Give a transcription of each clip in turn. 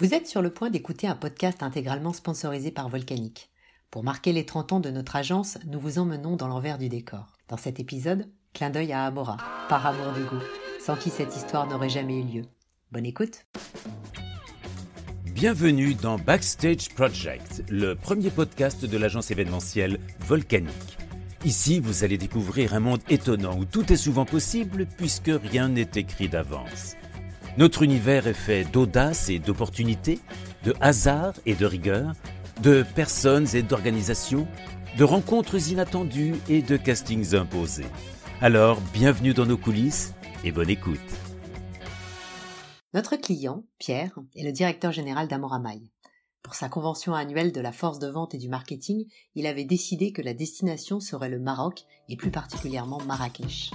Vous êtes sur le point d'écouter un podcast intégralement sponsorisé par Volcanic. Pour marquer les 30 ans de notre agence, nous vous emmenons dans l'envers du décor. Dans cet épisode, clin d'œil à Amora, par amour du goût, sans qui cette histoire n'aurait jamais eu lieu. Bonne écoute Bienvenue dans Backstage Project, le premier podcast de l'agence événementielle Volcanic. Ici, vous allez découvrir un monde étonnant où tout est souvent possible puisque rien n'est écrit d'avance. Notre univers est fait d'audace et d'opportunités, de hasard et de rigueur, de personnes et d'organisations, de rencontres inattendues et de castings imposés. Alors, bienvenue dans nos coulisses et bonne écoute. Notre client, Pierre, est le directeur général d'Amoramaille. Pour sa convention annuelle de la force de vente et du marketing, il avait décidé que la destination serait le Maroc et plus particulièrement Marrakech.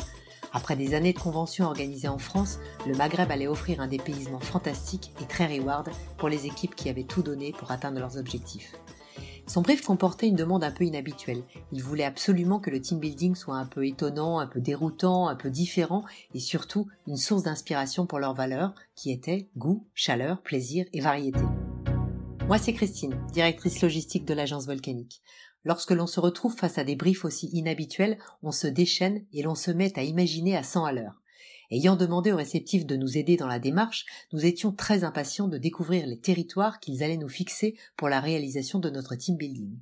Après des années de conventions organisées en France, le Maghreb allait offrir un dépaysement fantastique et très reward pour les équipes qui avaient tout donné pour atteindre leurs objectifs. Son brief comportait une demande un peu inhabituelle. Il voulait absolument que le team building soit un peu étonnant, un peu déroutant, un peu différent et surtout une source d'inspiration pour leurs valeurs qui étaient goût, chaleur, plaisir et variété. Moi, c'est Christine, directrice logistique de l'agence volcanique. Lorsque l'on se retrouve face à des briefs aussi inhabituels, on se déchaîne et l'on se met à imaginer à 100 à l'heure. Ayant demandé aux réceptifs de nous aider dans la démarche, nous étions très impatients de découvrir les territoires qu'ils allaient nous fixer pour la réalisation de notre team building.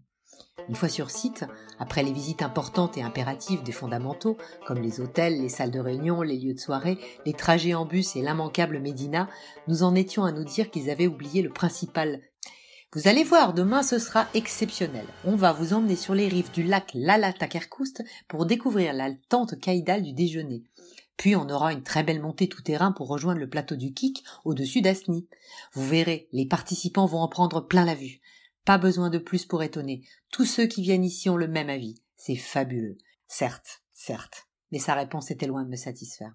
Une fois sur site, après les visites importantes et impératives des fondamentaux, comme les hôtels, les salles de réunion, les lieux de soirée, les trajets en bus et l'immanquable Médina, nous en étions à nous dire qu'ils avaient oublié le principal vous allez voir, demain ce sera exceptionnel. On va vous emmener sur les rives du lac Lala Takerkoust pour découvrir la tente caïdale du déjeuner. Puis on aura une très belle montée tout terrain pour rejoindre le plateau du Kik au-dessus d'Asni. Vous verrez, les participants vont en prendre plein la vue. Pas besoin de plus pour étonner. Tous ceux qui viennent ici ont le même avis. C'est fabuleux. Certes, certes. Mais sa réponse était loin de me satisfaire.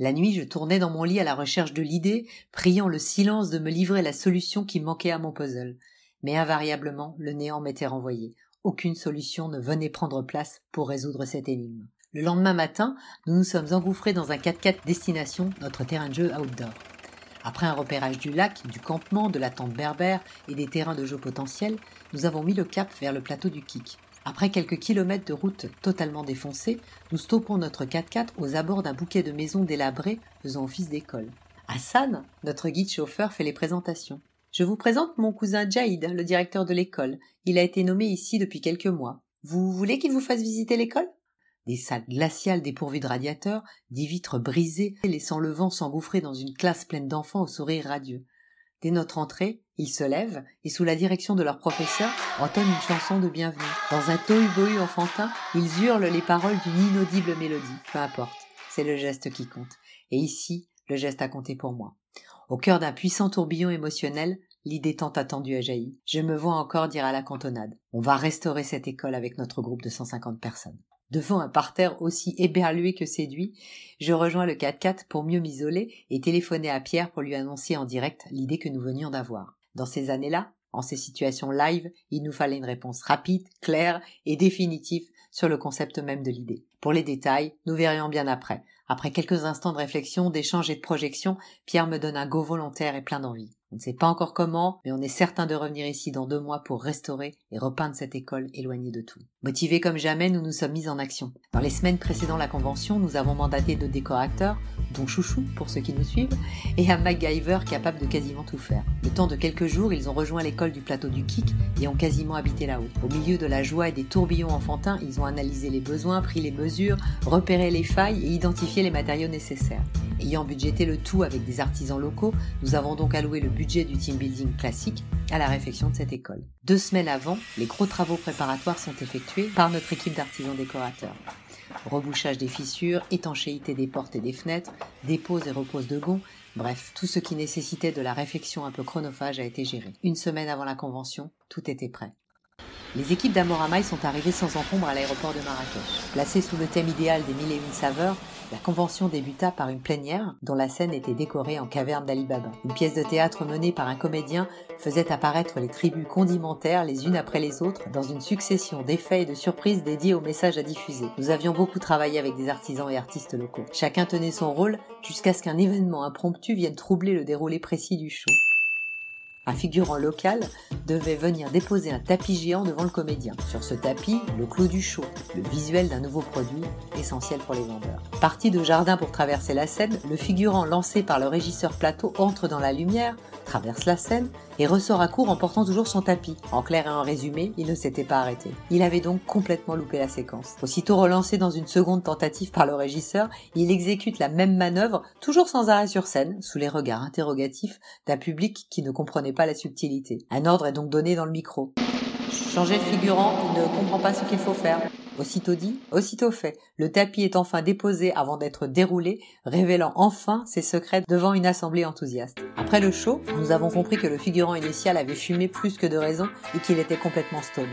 La nuit, je tournais dans mon lit à la recherche de l'idée, priant le silence de me livrer la solution qui manquait à mon puzzle. Mais invariablement, le néant m'était renvoyé. Aucune solution ne venait prendre place pour résoudre cette énigme. Le lendemain matin, nous nous sommes engouffrés dans un 4x4 destination, notre terrain de jeu outdoor. Après un repérage du lac, du campement, de la tente berbère et des terrains de jeu potentiels, nous avons mis le cap vers le plateau du Kik. Après quelques kilomètres de route totalement défoncée, nous stoppons notre 4x4 aux abords d'un bouquet de maisons délabrées faisant office d'école. Hassan, notre guide chauffeur, fait les présentations. Je vous présente mon cousin Jaïd, le directeur de l'école. Il a été nommé ici depuis quelques mois. Vous voulez qu'il vous fasse visiter l'école? Des salles glaciales dépourvues de radiateurs, des vitres brisées, laissant le vent s'engouffrer dans une classe pleine d'enfants au sourire radieux. Dès notre entrée, ils se lèvent et sous la direction de leur professeur entonnent une chanson de bienvenue. Dans un tohu-bohu enfantin, ils hurlent les paroles d'une inaudible mélodie. Peu importe, c'est le geste qui compte. Et ici, le geste a compté pour moi. Au cœur d'un puissant tourbillon émotionnel, l'idée tant attendue a jailli. Je me vois encore dire à la cantonade. On va restaurer cette école avec notre groupe de 150 personnes. Devant un parterre aussi éberlué que séduit, je rejoins le 4x4 pour mieux m'isoler et téléphoner à Pierre pour lui annoncer en direct l'idée que nous venions d'avoir. Dans ces années-là, en ces situations live, il nous fallait une réponse rapide, claire et définitive sur le concept même de l'idée. Pour les détails, nous verrions bien après. Après quelques instants de réflexion, d'échange et de projection, Pierre me donne un go volontaire et plein d'envie. On ne sait pas encore comment, mais on est certain de revenir ici dans deux mois pour restaurer et repeindre cette école éloignée de tout. Motivés comme jamais, nous nous sommes mis en action. Dans les semaines précédant la convention, nous avons mandaté deux décorateurs, dont Chouchou pour ceux qui nous suivent, et un MacGyver capable de quasiment tout faire. Le temps de quelques jours, ils ont rejoint l'école du plateau du Kik et ont quasiment habité là-haut. Au milieu de la joie et des tourbillons enfantins, ils ont analysé les besoins, pris les mesures, repéré les failles et identifié les matériaux nécessaires. Ayant budgété le tout avec des artisans locaux, nous avons donc alloué le budget du team building classique à la réfection de cette école. Deux semaines avant, les gros travaux préparatoires sont effectués par notre équipe d'artisans décorateurs. Rebouchage des fissures, étanchéité des portes et des fenêtres, dépose et repose de gonds, bref, tout ce qui nécessitait de la réfection un peu chronophage a été géré. Une semaine avant la convention, tout était prêt. Les équipes d'Amoramaï sont arrivées sans encombre à l'aéroport de Marrakech. Placées sous le thème idéal des mille et une saveurs, la convention débuta par une plénière dont la scène était décorée en caverne d'Ali Baba. Une pièce de théâtre menée par un comédien faisait apparaître les tribus condimentaires les unes après les autres dans une succession d'effets et de surprises dédiés aux messages à diffuser. Nous avions beaucoup travaillé avec des artisans et artistes locaux. Chacun tenait son rôle jusqu'à ce qu'un événement impromptu vienne troubler le déroulé précis du show. Un figurant local devait venir déposer un tapis géant devant le comédien. Sur ce tapis, le clou du show, le visuel d'un nouveau produit essentiel pour les vendeurs. Parti de jardin pour traverser la scène, le figurant lancé par le régisseur plateau entre dans la lumière, traverse la scène et ressort à court en portant toujours son tapis. En clair et en résumé, il ne s'était pas arrêté. Il avait donc complètement loupé la séquence. Aussitôt relancé dans une seconde tentative par le régisseur, il exécute la même manœuvre, toujours sans arrêt sur scène, sous les regards interrogatifs d'un public qui ne comprenait pas la subtilité. Un ordre est donc donné dans le micro. Changer de figurant, il ne comprend pas ce qu'il faut faire. Aussitôt dit, aussitôt fait. Le tapis est enfin déposé avant d'être déroulé, révélant enfin ses secrets devant une assemblée enthousiaste. Après le show, nous avons compris que le figurant initial avait fumé plus que de raison et qu'il était complètement stone.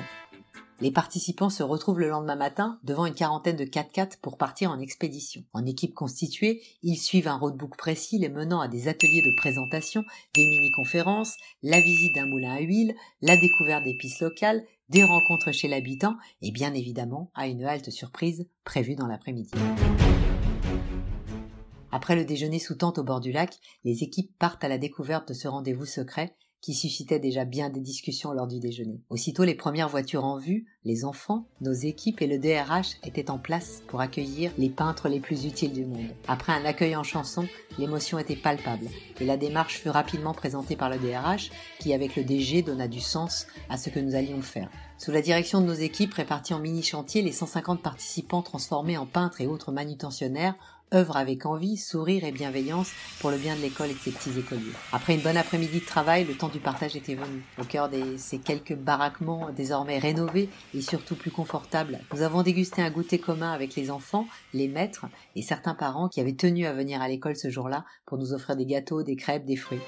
Les participants se retrouvent le lendemain matin devant une quarantaine de 4x4 pour partir en expédition. En équipe constituée, ils suivent un roadbook précis les menant à des ateliers de présentation, des mini-conférences, la visite d'un moulin à huile, la découverte des pistes locales, des rencontres chez l'habitant et bien évidemment à une halte surprise prévue dans l'après-midi. Après le déjeuner sous tente au bord du lac, les équipes partent à la découverte de ce rendez-vous secret qui suscitait déjà bien des discussions lors du déjeuner. Aussitôt les premières voitures en vue, les enfants, nos équipes et le DRH étaient en place pour accueillir les peintres les plus utiles du monde. Après un accueil en chanson, l'émotion était palpable et la démarche fut rapidement présentée par le DRH qui avec le DG donna du sens à ce que nous allions faire. Sous la direction de nos équipes réparties en mini-chantiers, les 150 participants transformés en peintres et autres manutentionnaires œuvre avec envie, sourire et bienveillance pour le bien de l'école et de ses petits écoliers. Après une bonne après-midi de travail, le temps du partage était venu. Au cœur de ces quelques baraquements désormais rénovés et surtout plus confortables, nous avons dégusté un goûter commun avec les enfants, les maîtres et certains parents qui avaient tenu à venir à l'école ce jour-là pour nous offrir des gâteaux, des crêpes, des fruits.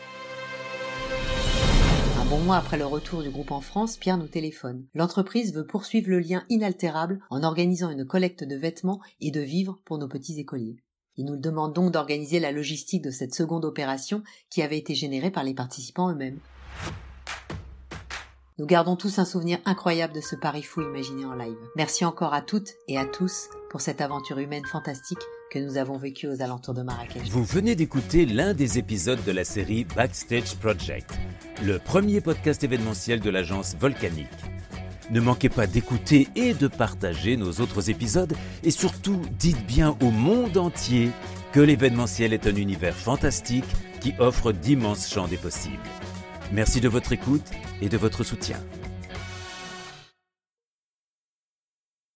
Un bon mois après le retour du groupe en France, Pierre nous téléphone. L'entreprise veut poursuivre le lien inaltérable en organisant une collecte de vêtements et de vivres pour nos petits écoliers. Il nous demande donc d'organiser la logistique de cette seconde opération qui avait été générée par les participants eux-mêmes. Nous gardons tous un souvenir incroyable de ce pari fou imaginé en live. Merci encore à toutes et à tous pour cette aventure humaine fantastique que nous avons vécue aux alentours de Marrakech. Vous venez d'écouter l'un des épisodes de la série Backstage Project, le premier podcast événementiel de l'agence Volcanique. Ne manquez pas d'écouter et de partager nos autres épisodes et surtout dites bien au monde entier que l'événementiel est un univers fantastique qui offre d'immenses champs des possibles. Merci de votre écoute et de votre soutien.